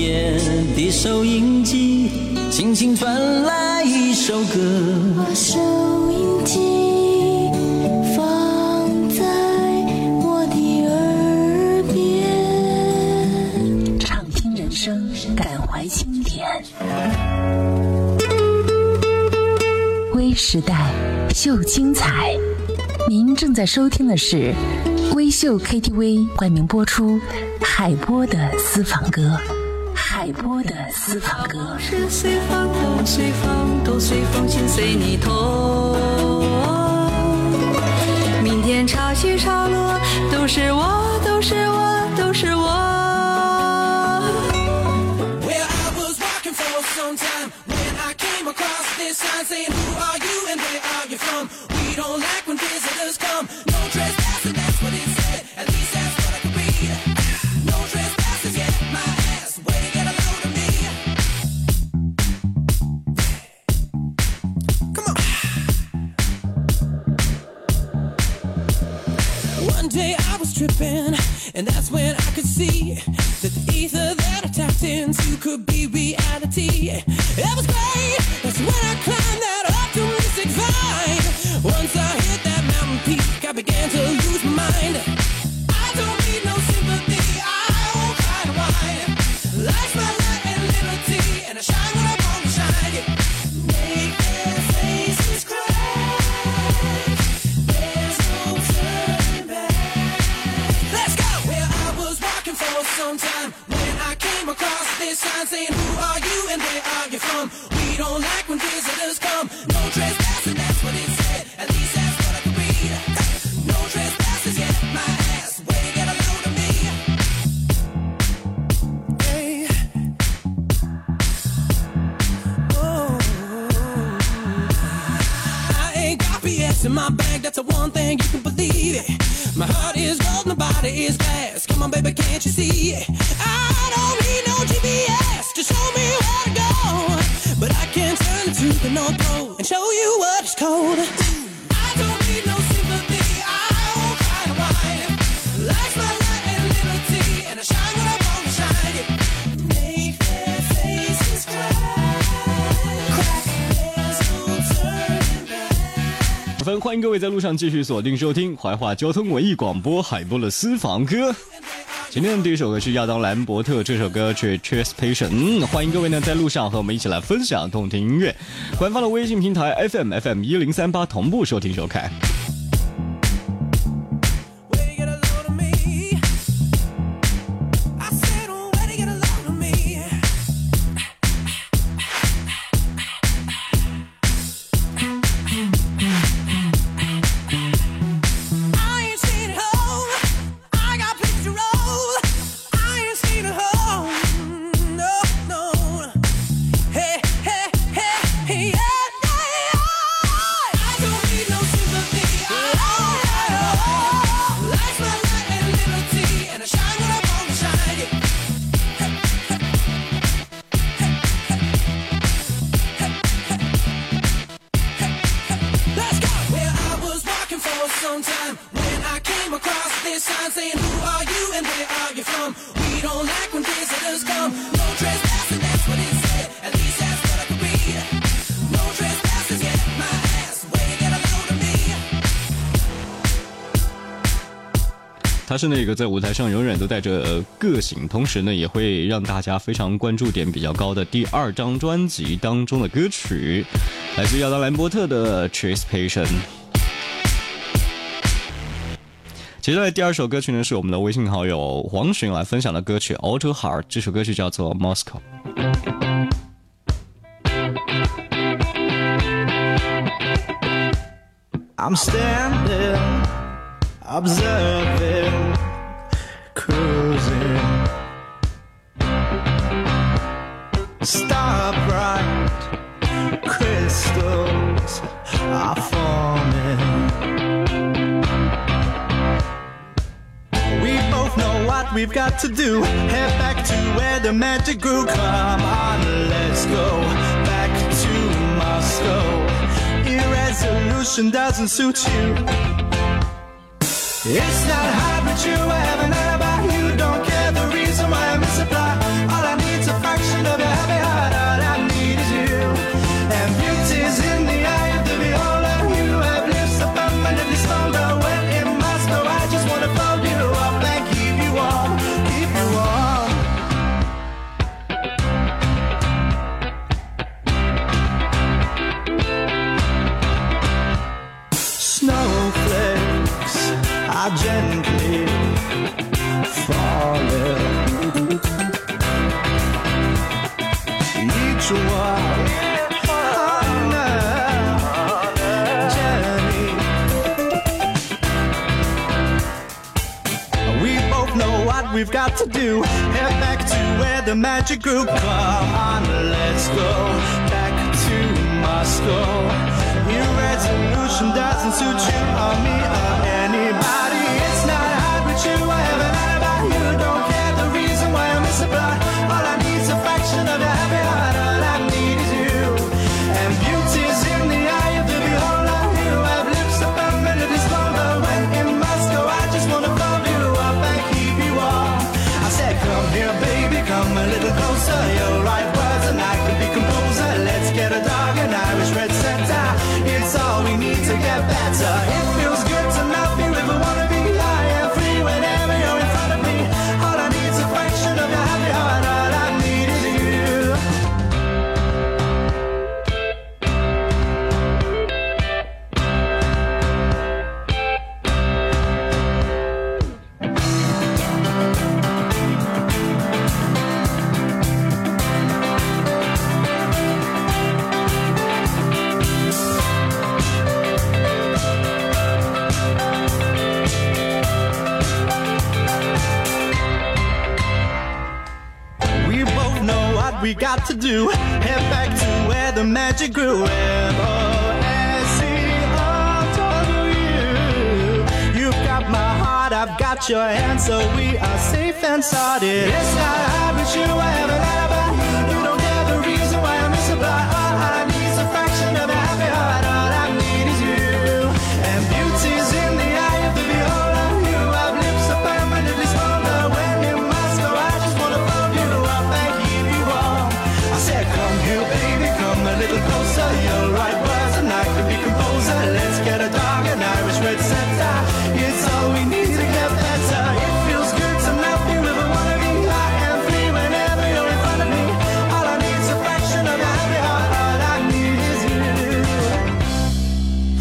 夜的收音机轻轻传来一首歌。把收音机放在我的耳边，畅听人生，感怀经典。微时代，秀精彩。您正在收听的是微秀 KTV 冠名播出海波的私房歌，海波的私房歌。是随风都随风都随风，心随你痛。明天潮起潮落，都是我，都是我，都是我。Well, I was walking for some time when I came across this sign saying, Who are you and where are you from? We don't like since you could be reality. In my bag, that's the one thing you can believe it. My heart is gold, my body is glass. Come on, baby, can't you see it? Cold. I don't need no sympathy, I won't cry and whine. Life's my light and liberty, and I shine when I want to shine. Yeah. Make their faces cry. Crack, there's no turning back. 分欢迎各位在路上继续锁定收听怀化交通文艺广播海波的私房歌。今天的第一首歌是亚当兰伯特这首歌曲《Cheers Patient》，嗯，欢迎各位呢在路上和我们一起来分享动听音乐。官方的微信平台 FM FM 一零三八同步收听收看。他是那个在舞台上永远都带着个性，同时呢也会让大家非常关注点比较高的第二张专辑当中的歌曲，来自亚当兰伯特的《Cheers Patient》。接下来第二首歌曲呢，是我们的微信好友黄巡来分享的歌曲《Auto Heart》，这首歌曲叫做《Moscow》。I'm standing, observing, cruising. Star bright crystals are forming. We've got to do. Head back to where the magic grew. Come on, let's go back to Moscow. Irresolution doesn't suit you. It's not hard, but you have we've got to do. Head back to where the magic grew. Come on, let's go back to Moscow. Your resolution doesn't suit you or me or anybody. It's not hard with you. I have an alibi. You don't care the reason why I misapply. To do. Head back to where the magic grew. M-O-S-C-O-W. You've got my heart, I've got your hand, so we are safe and sorted. It's not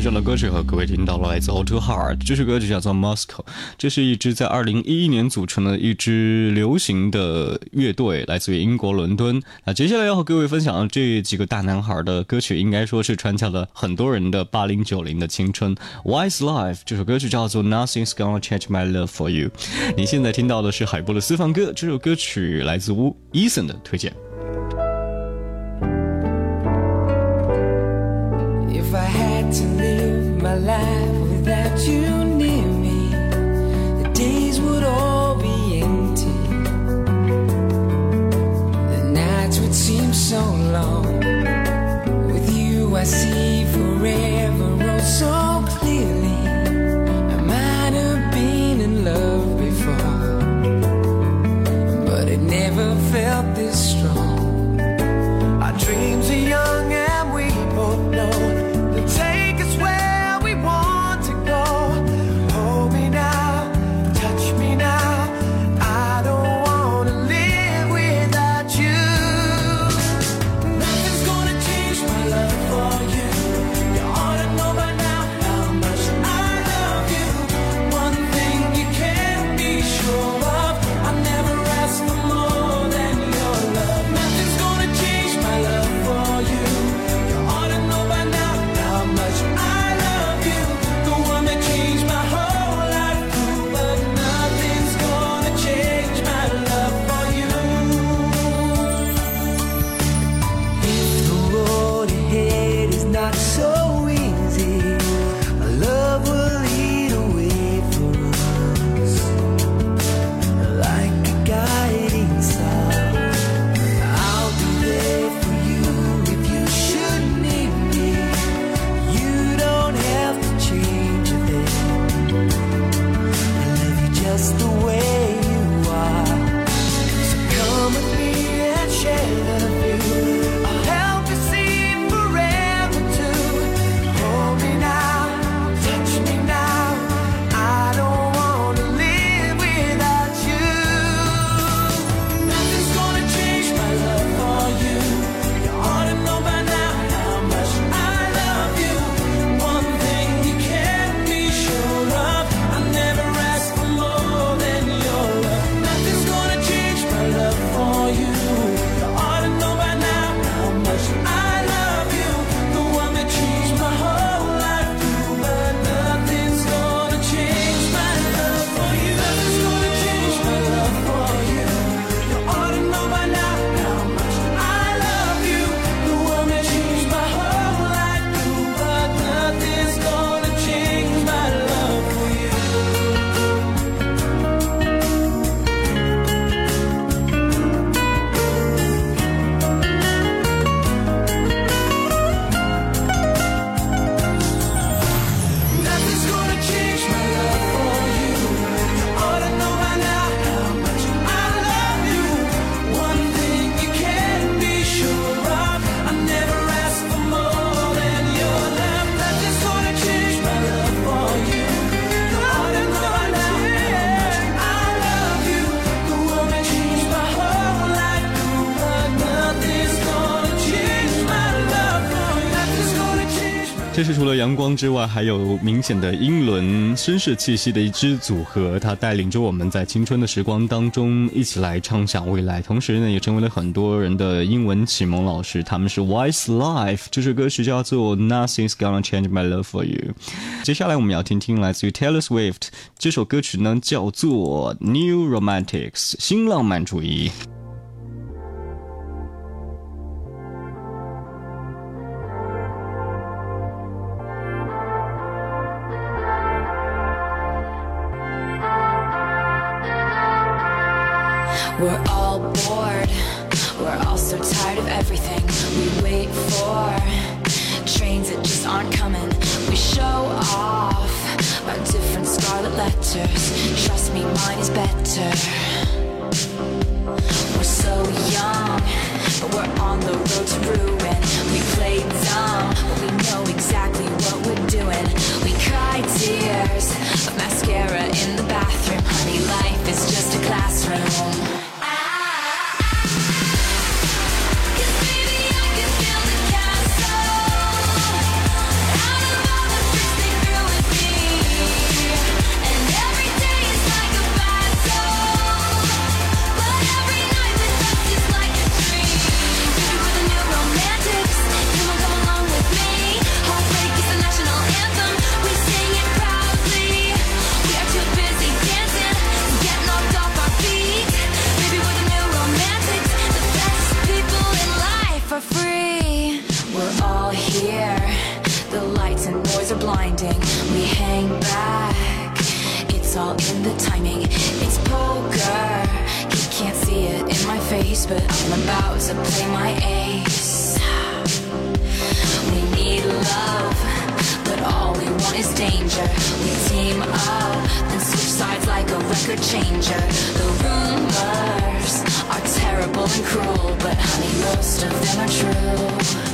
分享的歌曲和各位听到了来自 Auto Heart，这首歌曲叫做 Moscow，这是一支在2011年组成的一支流行的乐队，来自于英国伦敦。那接下来要和各位分享的这几个大男孩的歌曲，应该说是穿插了很多人的八零九零的青春。Wise Life 这首歌曲叫做 Nothing's Gonna Change My Love for You。你现在听到的是海波的私房歌，这首歌曲来自乌 Eason 的推荐。If I my life without you 这是除了阳光之外，还有明显的英伦绅士气息的一支组合。它带领着我们在青春的时光当中一起来畅想未来，同时呢，也成为了很多人的英文启蒙老师。他们是 Wise Life，这首歌曲叫做 Nothing's Gonna Change My Love for You。接下来我们要听听来自于 Taylor Swift 这首歌曲呢，叫做 New Romantics，新浪漫主义。Noise. We hang back. It's all in the timing. It's poker. You can't see it in my face, but I'm about to play my ace. We need love, but all we want is danger. We team up, then switch sides like a record changer. The rumors are terrible and cruel, but honey, most of them are true.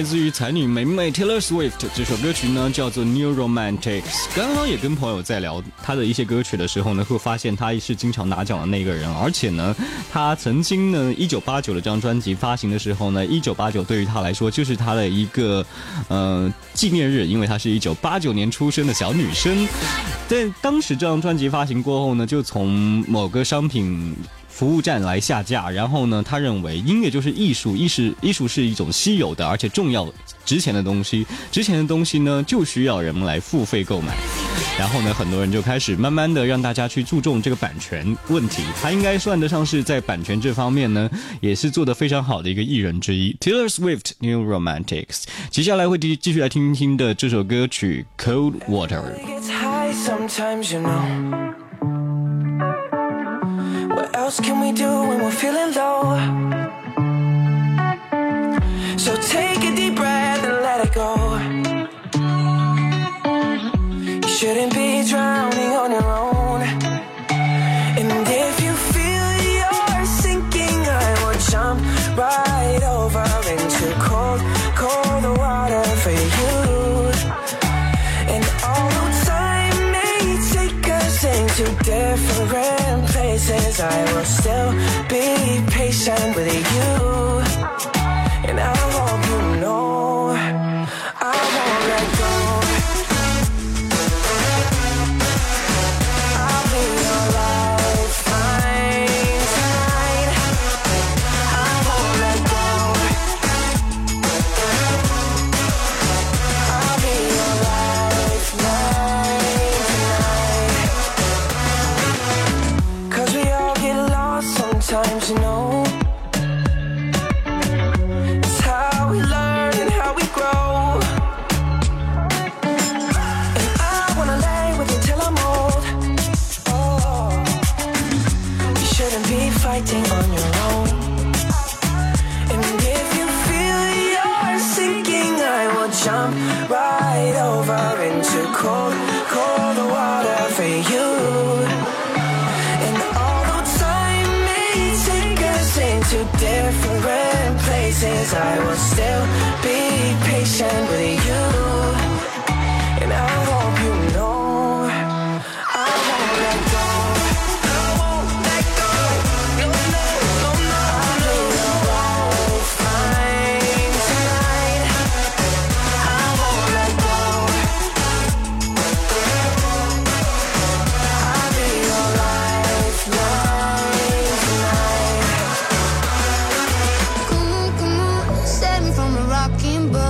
来自于才女美美 Taylor Swift 这首歌曲呢，叫做 New Romantics。刚刚也跟朋友在聊她的一些歌曲的时候呢，会发现她是经常拿奖的那个人，而且呢，她曾经呢，一九八九的这张专辑发行的时候呢，一九八九对于她来说就是她的一个呃纪念日，因为她是一九八九年出生的小女生。在当时这张专辑发行过后呢，就从某个商品服务站来下架，然后呢，他认为音乐就是艺术，艺术艺术是一种稀有的而且重要、值钱的东西，值钱的东西呢就需要人们来付费购买。然后呢，很多人就开始慢慢的让大家去注重这个版权问题。他应该算得上是在版权这方面呢，也是做得非常好的一个艺人之一。Taylor Swift New Romantics。接下来会继继续来听听的这首歌曲《Cold Water》。Else can we do when we're feeling low? I will still be patient with you. to different places. I will still be patient with you rainbow.